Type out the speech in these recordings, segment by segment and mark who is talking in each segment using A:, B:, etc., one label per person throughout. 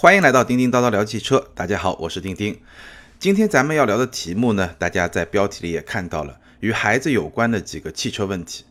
A: 欢迎来到叮叮叨叨聊汽车，大家好，我是叮叮。今天咱们要聊的题目呢，大家在标题里也看到了，与孩子有关的几个汽车问题。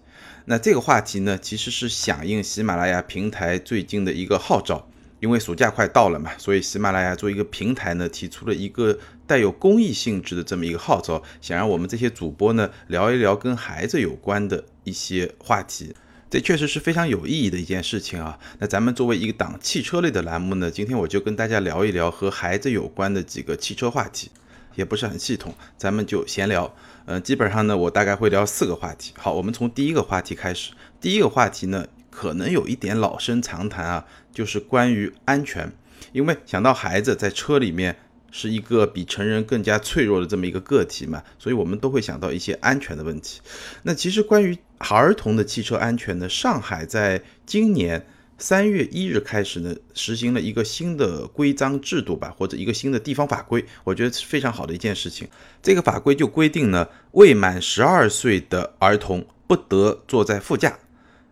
A: 那这个话题呢，其实是响应喜马拉雅平台最近的一个号召，因为暑假快到了嘛，所以喜马拉雅作为一个平台呢，提出了一个带有公益性质的这么一个号召，想让我们这些主播呢聊一聊跟孩子有关的一些话题。这确实是非常有意义的一件事情啊！那咱们作为一个档汽车类的栏目呢，今天我就跟大家聊一聊和孩子有关的几个汽车话题，也不是很系统，咱们就闲聊。嗯，基本上呢，我大概会聊四个话题。好，我们从第一个话题开始。第一个话题呢，可能有一点老生常谈啊，就是关于安全，因为想到孩子在车里面。是一个比成人更加脆弱的这么一个个体嘛，所以我们都会想到一些安全的问题。那其实关于儿童的汽车安全呢，上海在今年三月一日开始呢，实行了一个新的规章制度吧，或者一个新的地方法规，我觉得是非常好的一件事情。这个法规就规定呢，未满十二岁的儿童不得坐在副驾，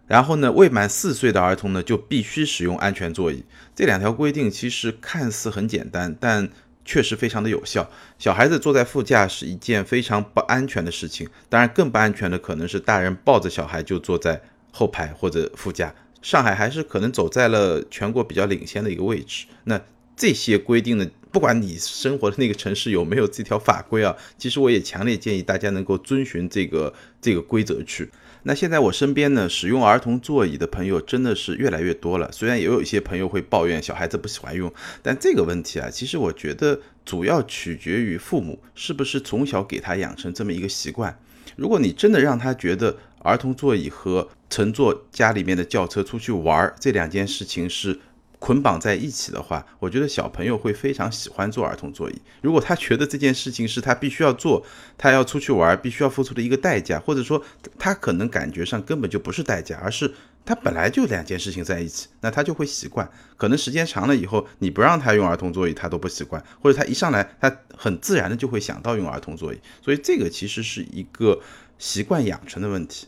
A: 然后呢，未满四岁的儿童呢就必须使用安全座椅。这两条规定其实看似很简单，但确实非常的有效。小孩子坐在副驾是一件非常不安全的事情，当然更不安全的可能是大人抱着小孩就坐在后排或者副驾。上海还是可能走在了全国比较领先的一个位置。那这些规定呢，不管你生活的那个城市有没有这条法规啊，其实我也强烈建议大家能够遵循这个这个规则去。那现在我身边呢，使用儿童座椅的朋友真的是越来越多了。虽然也有一些朋友会抱怨小孩子不喜欢用，但这个问题啊，其实我觉得主要取决于父母是不是从小给他养成这么一个习惯。如果你真的让他觉得儿童座椅和乘坐家里面的轿车出去玩这两件事情是。捆绑在一起的话，我觉得小朋友会非常喜欢坐儿童座椅。如果他觉得这件事情是他必须要做，他要出去玩，必须要付出的一个代价，或者说他可能感觉上根本就不是代价，而是他本来就两件事情在一起，那他就会习惯。可能时间长了以后，你不让他用儿童座椅，他都不习惯，或者他一上来他很自然的就会想到用儿童座椅。所以这个其实是一个习惯养成的问题。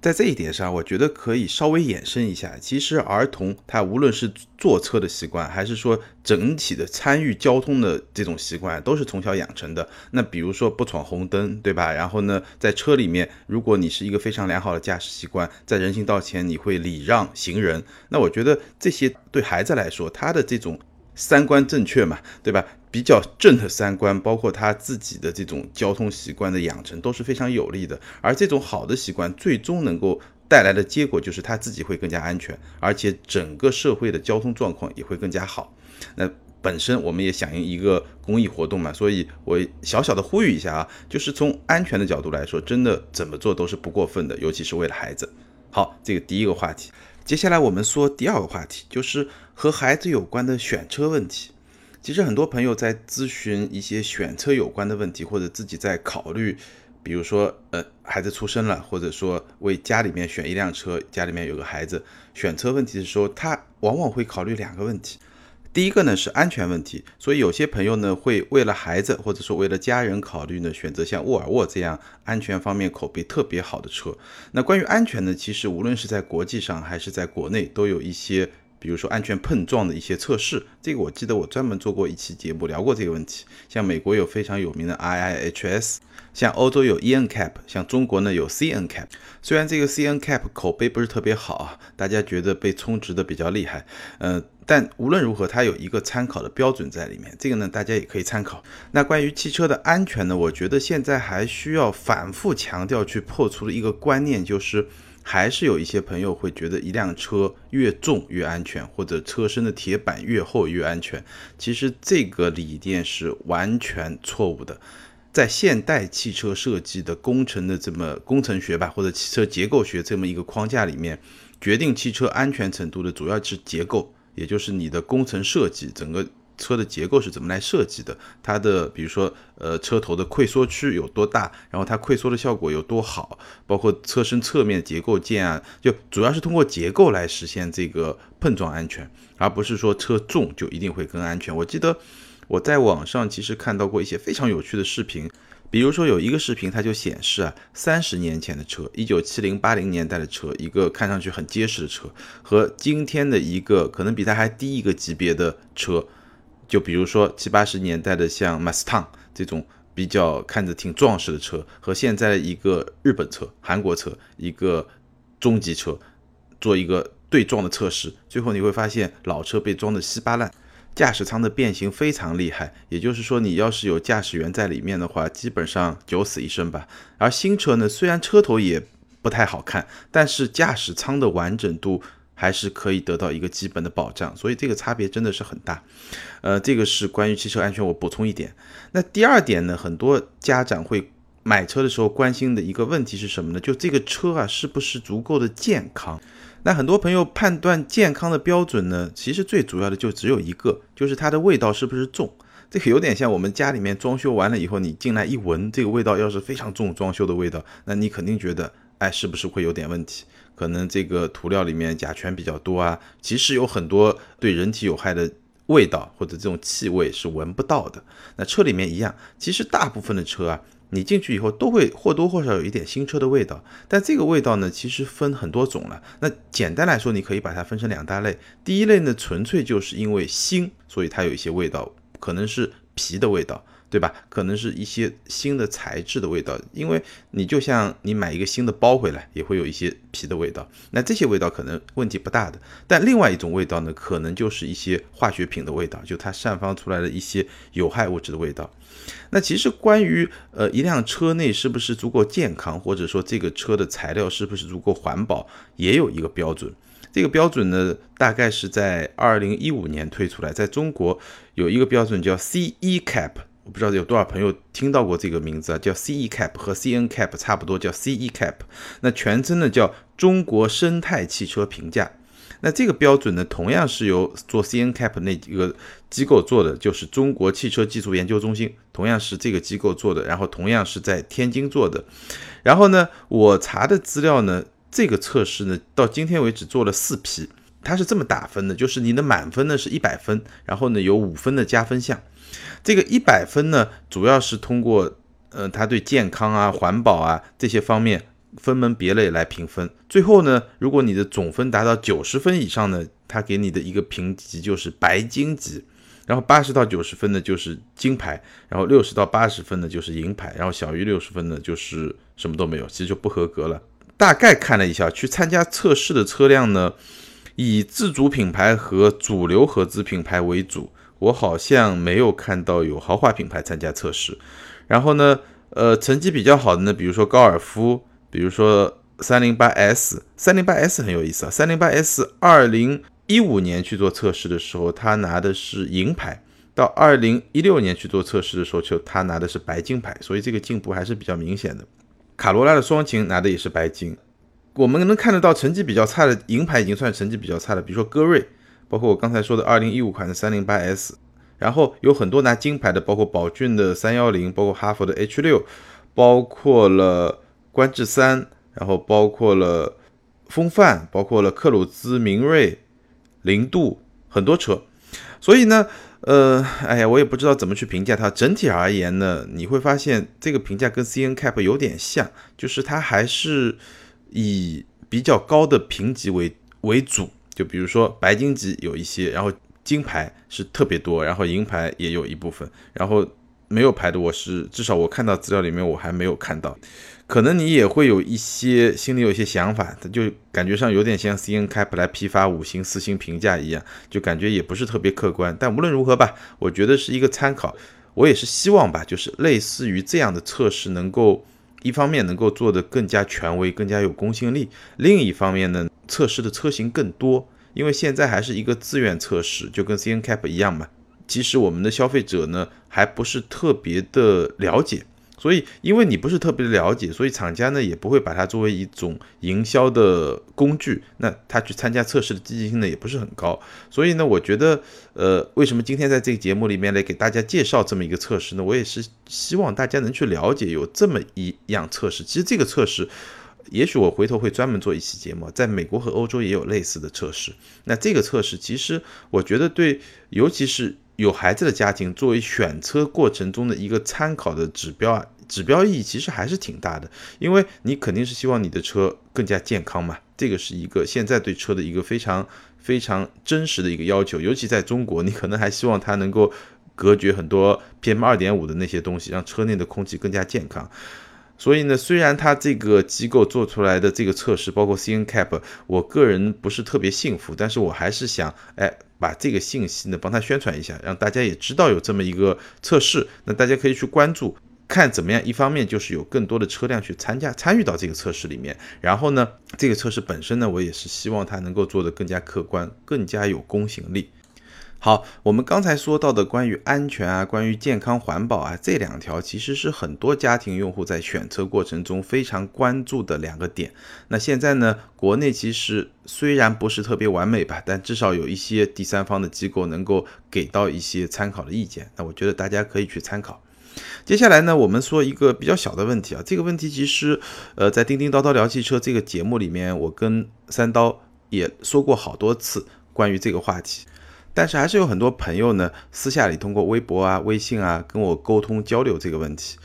A: 在这一点上，我觉得可以稍微延伸一下。其实儿童他无论是坐车的习惯，还是说整体的参与交通的这种习惯，都是从小养成的。那比如说不闯红灯，对吧？然后呢，在车里面，如果你是一个非常良好的驾驶习惯，在人行道前你会礼让行人，那我觉得这些对孩子来说，他的这种。三观正确嘛，对吧？比较正的三观，包括他自己的这种交通习惯的养成，都是非常有利的。而这种好的习惯，最终能够带来的结果，就是他自己会更加安全，而且整个社会的交通状况也会更加好。那本身我们也响应一个公益活动嘛，所以我小小的呼吁一下啊，就是从安全的角度来说，真的怎么做都是不过分的，尤其是为了孩子。好，这个第一个话题。接下来我们说第二个话题，就是和孩子有关的选车问题。其实很多朋友在咨询一些选车有关的问题，或者自己在考虑，比如说，呃，孩子出生了，或者说为家里面选一辆车，家里面有个孩子，选车问题的时候，他往往会考虑两个问题。第一个呢是安全问题，所以有些朋友呢会为了孩子或者说为了家人考虑呢，选择像沃尔沃这样安全方面口碑特别好的车。那关于安全呢，其实无论是在国际上还是在国内，都有一些，比如说安全碰撞的一些测试。这个我记得我专门做过一期节目聊过这个问题。像美国有非常有名的 IIHS。像欧洲有 E N Cap，像中国呢有 C N Cap。虽然这个 C N Cap 口碑不是特别好啊，大家觉得被充值的比较厉害，嗯，但无论如何，它有一个参考的标准在里面，这个呢大家也可以参考。那关于汽车的安全呢，我觉得现在还需要反复强调去破除的一个观念，就是还是有一些朋友会觉得一辆车越重越安全，或者车身的铁板越厚越安全。其实这个理念是完全错误的。在现代汽车设计的工程的这么工程学吧，或者汽车结构学这么一个框架里面，决定汽车安全程度的主要是结构，也就是你的工程设计，整个车的结构是怎么来设计的，它的比如说呃车头的溃缩区有多大，然后它溃缩的效果有多好，包括车身侧面结构件啊，就主要是通过结构来实现这个碰撞安全，而不是说车重就一定会更安全。我记得。我在网上其实看到过一些非常有趣的视频，比如说有一个视频，它就显示啊，三十年前的车，一九七零八零年代的车，一个看上去很结实的车，和今天的一个可能比它还低一个级别的车，就比如说七八十年代的像 Mustang 这种比较看着挺壮实的车，和现在一个日本车、韩国车一个中级车做一个对撞的测试，最后你会发现老车被装的稀巴烂。驾驶舱的变形非常厉害，也就是说，你要是有驾驶员在里面的话，基本上九死一生吧。而新车呢，虽然车头也不太好看，但是驾驶舱的完整度还是可以得到一个基本的保障，所以这个差别真的是很大。呃，这个是关于汽车安全，我补充一点。那第二点呢，很多家长会买车的时候关心的一个问题是什么呢？就这个车啊，是不是足够的健康？那很多朋友判断健康的标准呢，其实最主要的就只有一个，就是它的味道是不是重。这个有点像我们家里面装修完了以后，你进来一闻，这个味道要是非常重，装修的味道，那你肯定觉得，哎，是不是会有点问题？可能这个涂料里面甲醛比较多啊。其实有很多对人体有害的味道或者这种气味是闻不到的。那车里面一样，其实大部分的车啊。你进去以后都会或多或少有一点新车的味道，但这个味道呢，其实分很多种了。那简单来说，你可以把它分成两大类。第一类呢，纯粹就是因为新，所以它有一些味道，可能是皮的味道。对吧？可能是一些新的材质的味道，因为你就像你买一个新的包回来，也会有一些皮的味道。那这些味道可能问题不大的，但另外一种味道呢，可能就是一些化学品的味道，就它散发出来的一些有害物质的味道。那其实关于呃一辆车内是不是足够健康，或者说这个车的材料是不是足够环保，也有一个标准。这个标准呢，大概是在二零一五年推出来，在中国有一个标准叫 CE Cap。我不知道有多少朋友听到过这个名字啊，叫 CE Cap 和 CN Cap 差不多，叫 CE Cap。那全称呢叫中国生态汽车评价。那这个标准呢，同样是由做 CN Cap 那几个机构做的，就是中国汽车技术研究中心，同样是这个机构做的，然后同样是在天津做的。然后呢，我查的资料呢，这个测试呢，到今天为止做了四批，它是这么打分的，就是你的满分呢是一百分，然后呢有五分的加分项。这个一百分呢，主要是通过，呃，它对健康啊、环保啊这些方面分门别类来评分。最后呢，如果你的总分达到九十分以上呢，它给你的一个评级就是白金级。然后八十到九十分呢就是金牌，然后六十到八十分呢就是银牌，然后小于六十分呢就是什么都没有，其实就不合格了。大概看了一下，去参加测试的车辆呢，以自主品牌和主流合资品牌为主。我好像没有看到有豪华品牌参加测试，然后呢，呃，成绩比较好的呢，比如说高尔夫，比如说三零八 S，三零八 S 很有意思啊，三零八 S 二零一五年去做测试的时候，他拿的是银牌，到二零一六年去做测试的时候，就他拿的是白金牌，所以这个进步还是比较明显的。卡罗拉的双擎拿的也是白金，我们能看得到成绩比较差的银牌已经算成绩比较差的，比如说歌瑞。包括我刚才说的二零一五款的三零八 S，然后有很多拿金牌的，包括宝骏的三幺零，包括哈弗的 H 六，包括了观致三，然后包括了风范，包括了克鲁兹、明锐、零度很多车。所以呢，呃，哎呀，我也不知道怎么去评价它。整体而言呢，你会发现这个评价跟 C N Cap 有点像，就是它还是以比较高的评级为为主。就比如说白金级有一些，然后金牌是特别多，然后银牌也有一部分，然后没有牌的我是至少我看到资料里面我还没有看到，可能你也会有一些心里有一些想法，它就感觉上有点像 C N Cap 来批发五星四星评价一样，就感觉也不是特别客观。但无论如何吧，我觉得是一个参考，我也是希望吧，就是类似于这样的测试能够一方面能够做得更加权威、更加有公信力，另一方面呢。测试的车型更多，因为现在还是一个自愿测试，就跟 C N Cap 一样嘛。其实我们的消费者呢，还不是特别的了解，所以因为你不是特别了解，所以厂家呢也不会把它作为一种营销的工具。那他去参加测试的积极性呢也不是很高。所以呢，我觉得，呃，为什么今天在这个节目里面来给大家介绍这么一个测试呢？我也是希望大家能去了解有这么一样测试。其实这个测试。也许我回头会专门做一期节目，在美国和欧洲也有类似的测试。那这个测试其实我觉得对，尤其是有孩子的家庭，作为选车过程中的一个参考的指标啊，指标意义其实还是挺大的。因为你肯定是希望你的车更加健康嘛，这个是一个现在对车的一个非常非常真实的一个要求，尤其在中国，你可能还希望它能够隔绝很多 PM 二点五的那些东西，让车内的空气更加健康。所以呢，虽然它这个机构做出来的这个测试，包括 CNCAP，我个人不是特别信服，但是我还是想，哎，把这个信息呢帮他宣传一下，让大家也知道有这么一个测试，那大家可以去关注，看怎么样。一方面就是有更多的车辆去参加参与到这个测试里面，然后呢，这个测试本身呢，我也是希望它能够做得更加客观，更加有公信力。好，我们刚才说到的关于安全啊，关于健康环保啊，这两条其实是很多家庭用户在选车过程中非常关注的两个点。那现在呢，国内其实虽然不是特别完美吧，但至少有一些第三方的机构能够给到一些参考的意见。那我觉得大家可以去参考。接下来呢，我们说一个比较小的问题啊，这个问题其实，呃，在叮叮叨叨聊汽车这个节目里面，我跟三刀也说过好多次关于这个话题。但是还是有很多朋友呢，私下里通过微博啊、微信啊跟我沟通交流这个问题。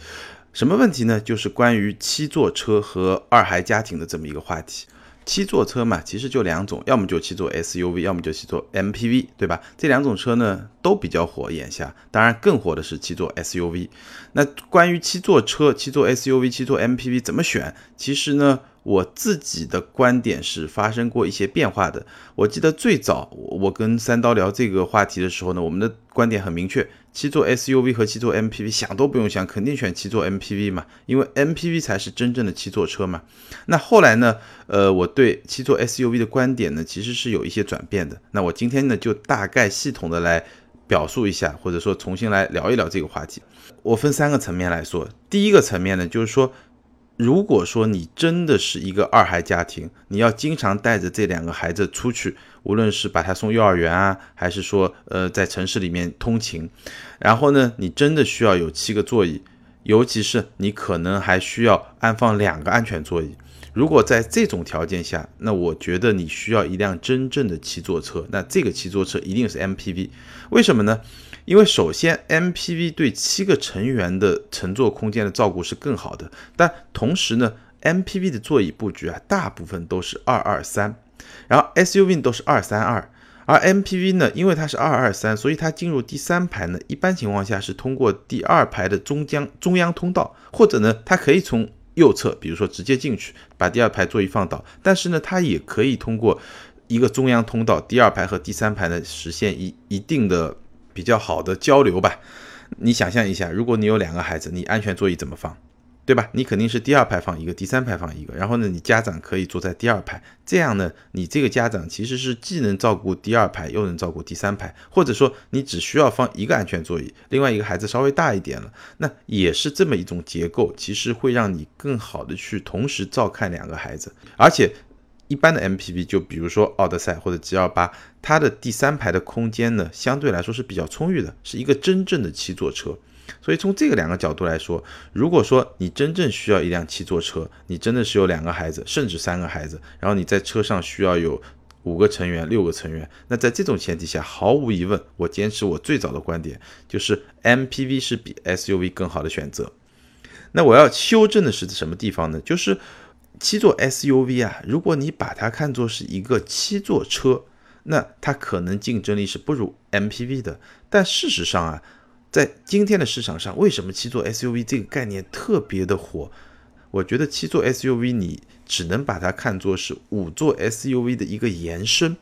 A: 什么问题呢？就是关于七座车和二孩家庭的这么一个话题。七座车嘛，其实就两种，要么就七座 SUV，要么就七座 MPV，对吧？这两种车呢都比较火，眼下当然更火的是七座 SUV。那关于七座车、七座 SUV、七座 MPV 怎么选？其实呢？我自己的观点是发生过一些变化的。我记得最早我跟三刀聊这个话题的时候呢，我们的观点很明确：七座 SUV 和七座 MPV，想都不用想，肯定选七座 MPV 嘛，因为 MPV 才是真正的七座车嘛。那后来呢，呃，我对七座 SUV 的观点呢，其实是有一些转变的。那我今天呢，就大概系统的来表述一下，或者说重新来聊一聊这个话题。我分三个层面来说，第一个层面呢，就是说。如果说你真的是一个二孩家庭，你要经常带着这两个孩子出去，无论是把他送幼儿园啊，还是说呃在城市里面通勤，然后呢，你真的需要有七个座椅，尤其是你可能还需要安放两个安全座椅。如果在这种条件下，那我觉得你需要一辆真正的七座车，那这个七座车一定是 MPV，为什么呢？因为首先，MPV 对七个成员的乘坐空间的照顾是更好的，但同时呢，MPV 的座椅布局啊，大部分都是二二三，然后 SUV 都是二三二，而 MPV 呢，因为它是二二三，所以它进入第三排呢，一般情况下是通过第二排的中央中央通道，或者呢，它可以从右侧，比如说直接进去把第二排座椅放倒，但是呢，它也可以通过一个中央通道，第二排和第三排呢，实现一一定的。比较好的交流吧，你想象一下，如果你有两个孩子，你安全座椅怎么放，对吧？你肯定是第二排放一个，第三排放一个，然后呢，你家长可以坐在第二排，这样呢，你这个家长其实是既能照顾第二排，又能照顾第三排，或者说你只需要放一个安全座椅，另外一个孩子稍微大一点了，那也是这么一种结构，其实会让你更好的去同时照看两个孩子，而且。一般的 MPV，就比如说奥德赛或者 G 二八，它的第三排的空间呢，相对来说是比较充裕的，是一个真正的七座车。所以从这个两个角度来说，如果说你真正需要一辆七座车，你真的是有两个孩子，甚至三个孩子，然后你在车上需要有五个成员、六个成员，那在这种前提下，毫无疑问，我坚持我最早的观点，就是 MPV 是比 SUV 更好的选择。那我要修正的是什么地方呢？就是。七座 SUV 啊，如果你把它看作是一个七座车，那它可能竞争力是不如 MPV 的。但事实上啊，在今天的市场上，为什么七座 SUV 这个概念特别的火？我觉得七座 SUV 你只能把它看作是五座 SUV 的一个延伸，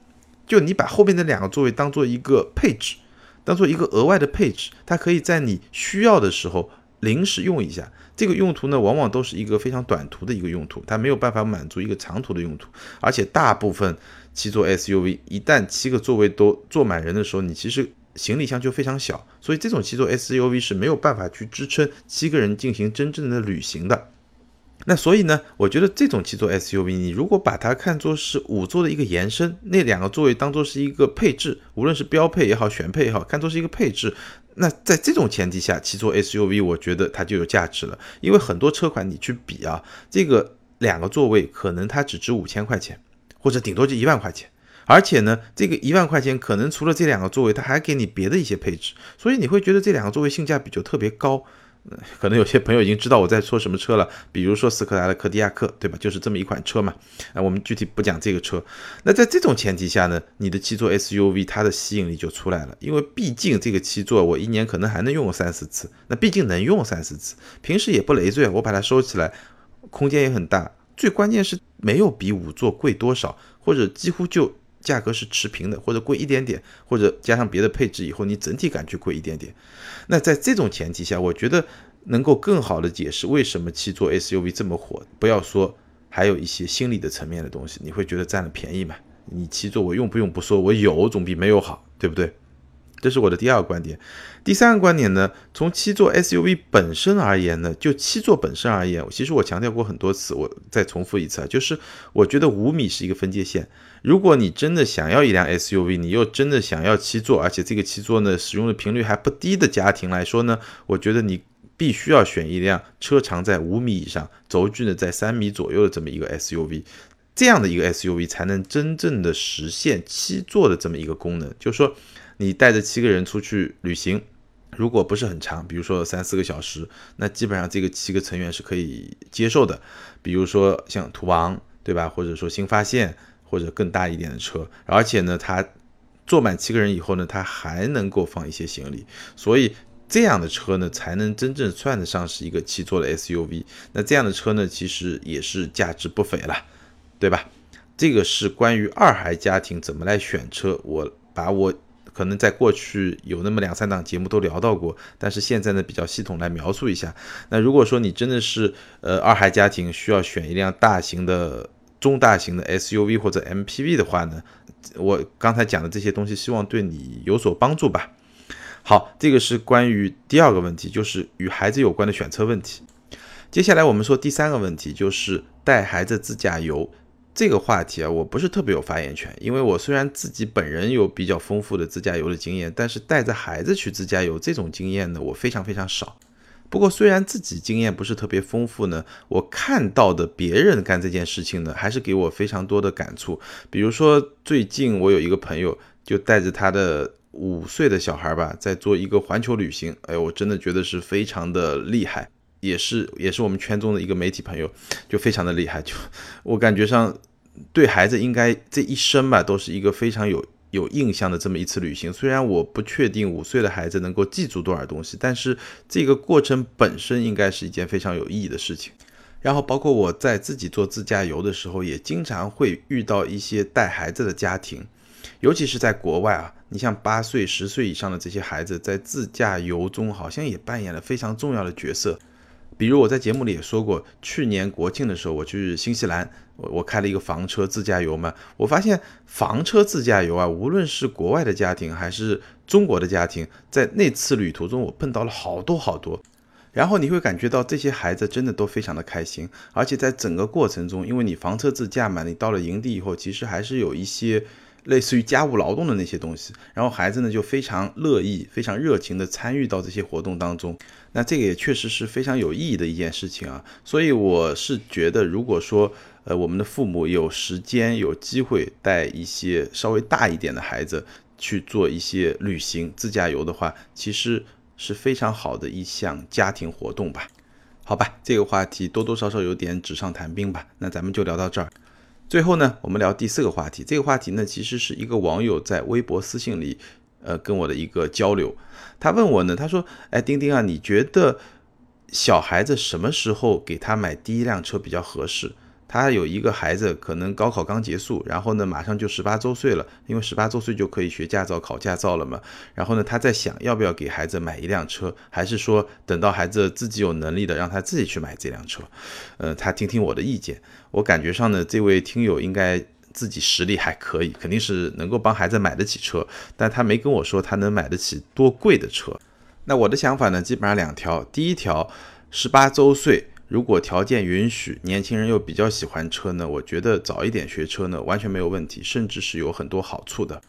A: 就你把后面的两个座位当做一个配置，当做一个额外的配置，它可以在你需要的时候。临时用一下，这个用途呢，往往都是一个非常短途的一个用途，它没有办法满足一个长途的用途。而且大部分七座 SUV 一旦七个座位都坐满人的时候，你其实行李箱就非常小，所以这种七座 SUV 是没有办法去支撑七个人进行真正的旅行的。那所以呢，我觉得这种七座 SUV，你如果把它看作是五座的一个延伸，那两个座位当做是一个配置，无论是标配也好，选配也好，看作是一个配置。那在这种前提下，七座 SUV 我觉得它就有价值了，因为很多车款你去比啊，这个两个座位可能它只值五千块钱，或者顶多就一万块钱，而且呢，这个一万块钱可能除了这两个座位，它还给你别的一些配置，所以你会觉得这两个座位性价比就特别高。可能有些朋友已经知道我在说什么车了，比如说斯柯达的柯迪亚克，对吧？就是这么一款车嘛。啊，我们具体不讲这个车。那在这种前提下呢，你的七座 SUV 它的吸引力就出来了，因为毕竟这个七座我一年可能还能用个三四次，那毕竟能用三四次，平时也不累赘，我把它收起来，空间也很大。最关键是没有比五座贵多少，或者几乎就。价格是持平的，或者贵一点点，或者加上别的配置以后，你整体感觉贵一点点。那在这种前提下，我觉得能够更好的解释为什么七座 SUV 这么火。不要说还有一些心理的层面的东西，你会觉得占了便宜嘛？你七座我用不用不说，我有总比没有好，对不对？这是我的第二个观点。第三个观点呢，从七座 SUV 本身而言呢，就七座本身而言，其实我强调过很多次，我再重复一次啊，就是我觉得五米是一个分界线。如果你真的想要一辆 SUV，你又真的想要七座，而且这个七座呢使用的频率还不低的家庭来说呢，我觉得你必须要选一辆车长在五米以上、轴距呢在三米左右的这么一个 SUV，这样的一个 SUV 才能真正的实现七座的这么一个功能，就是说。你带着七个人出去旅行，如果不是很长，比如说三四个小时，那基本上这个七个成员是可以接受的。比如说像途昂，对吧？或者说新发现，或者更大一点的车，而且呢，它坐满七个人以后呢，它还能够放一些行李，所以这样的车呢，才能真正算得上是一个七座的 SUV。那这样的车呢，其实也是价值不菲了，对吧？这个是关于二孩家庭怎么来选车，我把我。可能在过去有那么两三档节目都聊到过，但是现在呢比较系统来描述一下。那如果说你真的是呃二孩家庭需要选一辆大型的、中大型的 SUV 或者 MPV 的话呢，我刚才讲的这些东西希望对你有所帮助吧。好，这个是关于第二个问题，就是与孩子有关的选车问题。接下来我们说第三个问题，就是带孩子自驾游。这个话题啊，我不是特别有发言权，因为我虽然自己本人有比较丰富的自驾游的经验，但是带着孩子去自驾游这种经验呢，我非常非常少。不过虽然自己经验不是特别丰富呢，我看到的别人干这件事情呢，还是给我非常多的感触。比如说最近我有一个朋友就带着他的五岁的小孩吧，在做一个环球旅行，哎，我真的觉得是非常的厉害。也是也是我们圈中的一个媒体朋友，就非常的厉害，就我感觉上，对孩子应该这一生吧，都是一个非常有有印象的这么一次旅行。虽然我不确定五岁的孩子能够记住多少东西，但是这个过程本身应该是一件非常有意义的事情。然后包括我在自己做自驾游的时候，也经常会遇到一些带孩子的家庭，尤其是在国外啊，你像八岁、十岁以上的这些孩子，在自驾游中好像也扮演了非常重要的角色。比如我在节目里也说过，去年国庆的时候我去新西兰，我我开了一个房车自驾游嘛，我发现房车自驾游啊，无论是国外的家庭还是中国的家庭，在那次旅途中我碰到了好多好多，然后你会感觉到这些孩子真的都非常的开心，而且在整个过程中，因为你房车自驾嘛，你到了营地以后，其实还是有一些。类似于家务劳动的那些东西，然后孩子呢就非常乐意、非常热情的参与到这些活动当中。那这个也确实是非常有意义的一件事情啊。所以我是觉得，如果说呃我们的父母有时间、有机会带一些稍微大一点的孩子去做一些旅行、自驾游的话，其实是非常好的一项家庭活动吧。好吧，这个话题多多少少有点纸上谈兵吧。那咱们就聊到这儿。最后呢，我们聊第四个话题。这个话题呢，其实是一个网友在微博私信里，呃，跟我的一个交流。他问我呢，他说：“哎，丁丁啊，你觉得小孩子什么时候给他买第一辆车比较合适？”他有一个孩子，可能高考刚结束，然后呢，马上就十八周岁了，因为十八周岁就可以学驾照、考驾照了嘛。然后呢，他在想要不要给孩子买一辆车，还是说等到孩子自己有能力的，让他自己去买这辆车？呃，他听听我的意见。我感觉上呢，这位听友应该自己实力还可以，肯定是能够帮孩子买得起车，但他没跟我说他能买得起多贵的车。那我的想法呢，基本上两条。第一条，十八周岁。如果条件允许，年轻人又比较喜欢车呢，我觉得早一点学车呢完全没有问题，甚至是有很多好处的。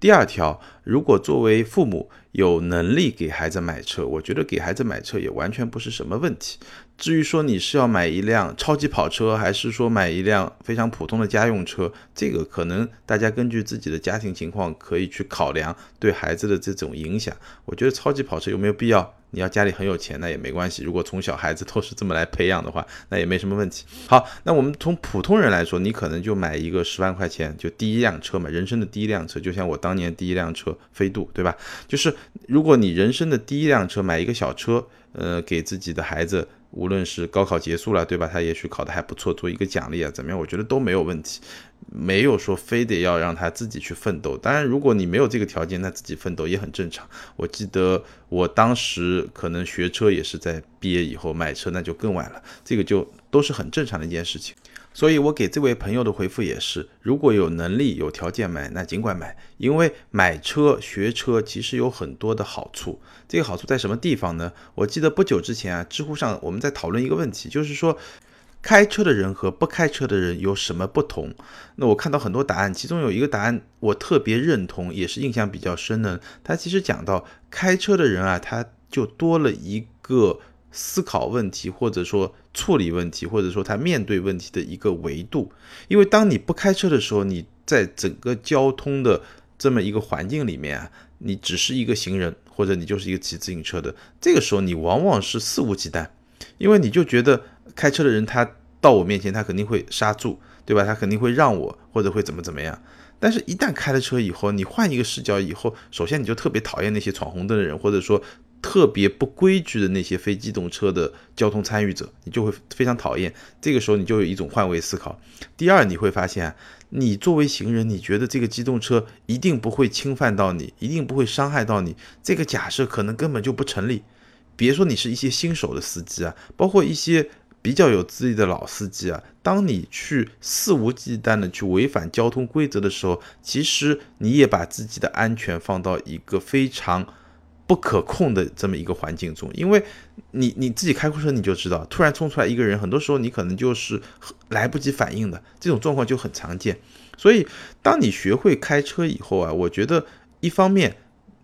A: 第二条，如果作为父母有能力给孩子买车，我觉得给孩子买车也完全不是什么问题。至于说你是要买一辆超级跑车，还是说买一辆非常普通的家用车，这个可能大家根据自己的家庭情况可以去考量对孩子的这种影响。我觉得超级跑车有没有必要？你要家里很有钱，那也没关系。如果从小孩子都是这么来培养的话，那也没什么问题。好，那我们从普通人来说，你可能就买一个十万块钱就第一辆车嘛，人生的第一辆车，就像我当年第一辆车飞度，对吧？就是如果你人生的第一辆车买一个小车，呃，给自己的孩子。无论是高考结束了，对吧？他也许考得还不错，做一个奖励啊，怎么样？我觉得都没有问题，没有说非得要让他自己去奋斗。当然，如果你没有这个条件，那自己奋斗也很正常。我记得我当时可能学车也是在毕业以后买车，那就更晚了，这个就都是很正常的一件事情。所以我给这位朋友的回复也是：如果有能力、有条件买，那尽管买。因为买车、学车其实有很多的好处。这个好处在什么地方呢？我记得不久之前啊，知乎上我们在讨论一个问题，就是说开车的人和不开车的人有什么不同？那我看到很多答案，其中有一个答案我特别认同，也是印象比较深的。他其实讲到开车的人啊，他就多了一个。思考问题，或者说处理问题，或者说他面对问题的一个维度。因为当你不开车的时候，你在整个交通的这么一个环境里面啊，你只是一个行人，或者你就是一个骑自行车的。这个时候，你往往是肆无忌惮，因为你就觉得开车的人他到我面前，他肯定会刹住，对吧？他肯定会让我，或者会怎么怎么样。但是，一旦开了车以后，你换一个视角以后，首先你就特别讨厌那些闯红灯的人，或者说。特别不规矩的那些非机动车的交通参与者，你就会非常讨厌。这个时候，你就有一种换位思考。第二，你会发现，你作为行人，你觉得这个机动车一定不会侵犯到你，一定不会伤害到你。这个假设可能根本就不成立。别说你是一些新手的司机啊，包括一些比较有资历的老司机啊，当你去肆无忌惮的去违反交通规则的时候，其实你也把自己的安全放到一个非常。不可控的这么一个环境中，因为你你自己开过车你就知道，突然冲出来一个人，很多时候你可能就是来不及反应的，这种状况就很常见。所以，当你学会开车以后啊，我觉得一方面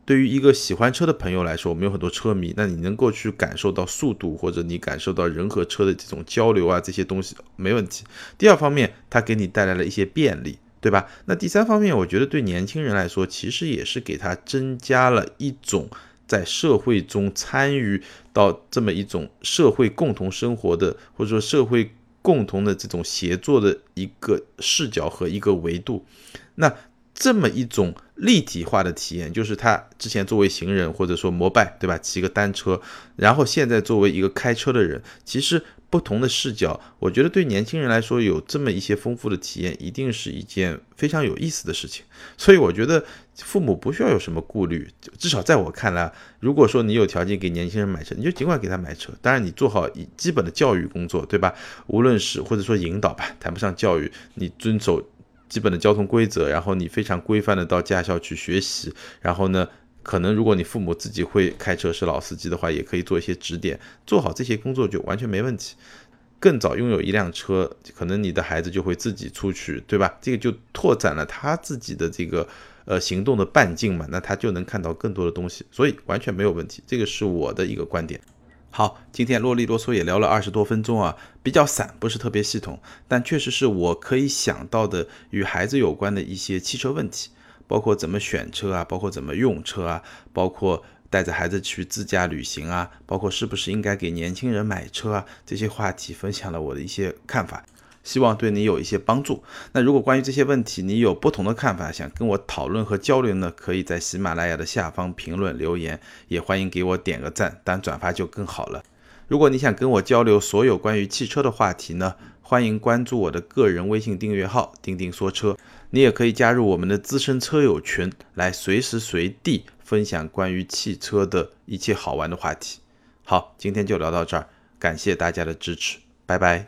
A: 对于一个喜欢车的朋友来说，我们有很多车迷，那你能够去感受到速度，或者你感受到人和车的这种交流啊，这些东西没问题。第二方面，它给你带来了一些便利，对吧？那第三方面，我觉得对年轻人来说，其实也是给他增加了一种。在社会中参与到这么一种社会共同生活的，或者说社会共同的这种协作的一个视角和一个维度，那这么一种立体化的体验，就是他之前作为行人或者说摩拜，对吧？骑个单车，然后现在作为一个开车的人，其实。不同的视角，我觉得对年轻人来说有这么一些丰富的体验，一定是一件非常有意思的事情。所以我觉得父母不需要有什么顾虑，至少在我看来，如果说你有条件给年轻人买车，你就尽管给他买车。当然，你做好基本的教育工作，对吧？无论是或者说引导吧，谈不上教育，你遵守基本的交通规则，然后你非常规范的到驾校去学习，然后呢？可能如果你父母自己会开车是老司机的话，也可以做一些指点，做好这些工作就完全没问题。更早拥有一辆车，可能你的孩子就会自己出去，对吧？这个就拓展了他自己的这个呃行动的半径嘛，那他就能看到更多的东西，所以完全没有问题。这个是我的一个观点。好，今天啰里啰嗦也聊了二十多分钟啊，比较散，不是特别系统，但确实是我可以想到的与孩子有关的一些汽车问题。包括怎么选车啊，包括怎么用车啊，包括带着孩子去自驾旅行啊，包括是不是应该给年轻人买车啊，这些话题分享了我的一些看法，希望对你有一些帮助。那如果关于这些问题你有不同的看法，想跟我讨论和交流呢，可以在喜马拉雅的下方评论留言，也欢迎给我点个赞，当转发就更好了。如果你想跟我交流所有关于汽车的话题呢？欢迎关注我的个人微信订阅号“钉钉说车”，你也可以加入我们的资深车友群，来随时随地分享关于汽车的一切好玩的话题。好，今天就聊到这儿，感谢大家的支持，拜拜。